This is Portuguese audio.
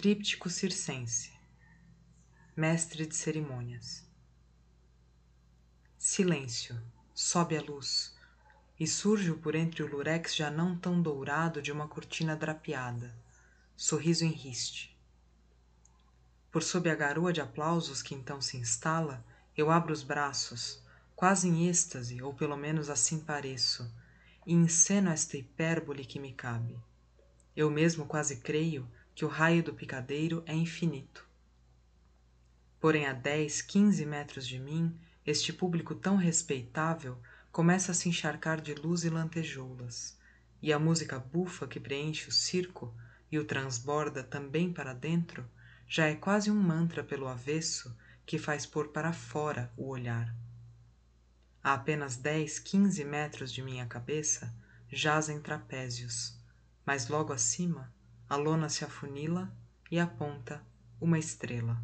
Tríptico circense. Mestre de cerimônias. Silêncio. Sobe a luz e surge por entre o lurex já não tão dourado de uma cortina drapeada. Sorriso em riste. Por sob a garoa de aplausos que então se instala, eu abro os braços, quase em êxtase, ou pelo menos assim pareço, e enceno esta hipérbole que me cabe. Eu mesmo quase creio que o raio do picadeiro é infinito. Porém, a dez, quinze metros de mim, este público tão respeitável começa a se encharcar de luz e lantejoulas, e a música bufa que preenche o circo e o transborda também para dentro já é quase um mantra pelo avesso que faz pôr para fora o olhar. A apenas dez, quinze metros de minha cabeça jazem trapézios, mas logo acima a lona se afunila e aponta uma estrela.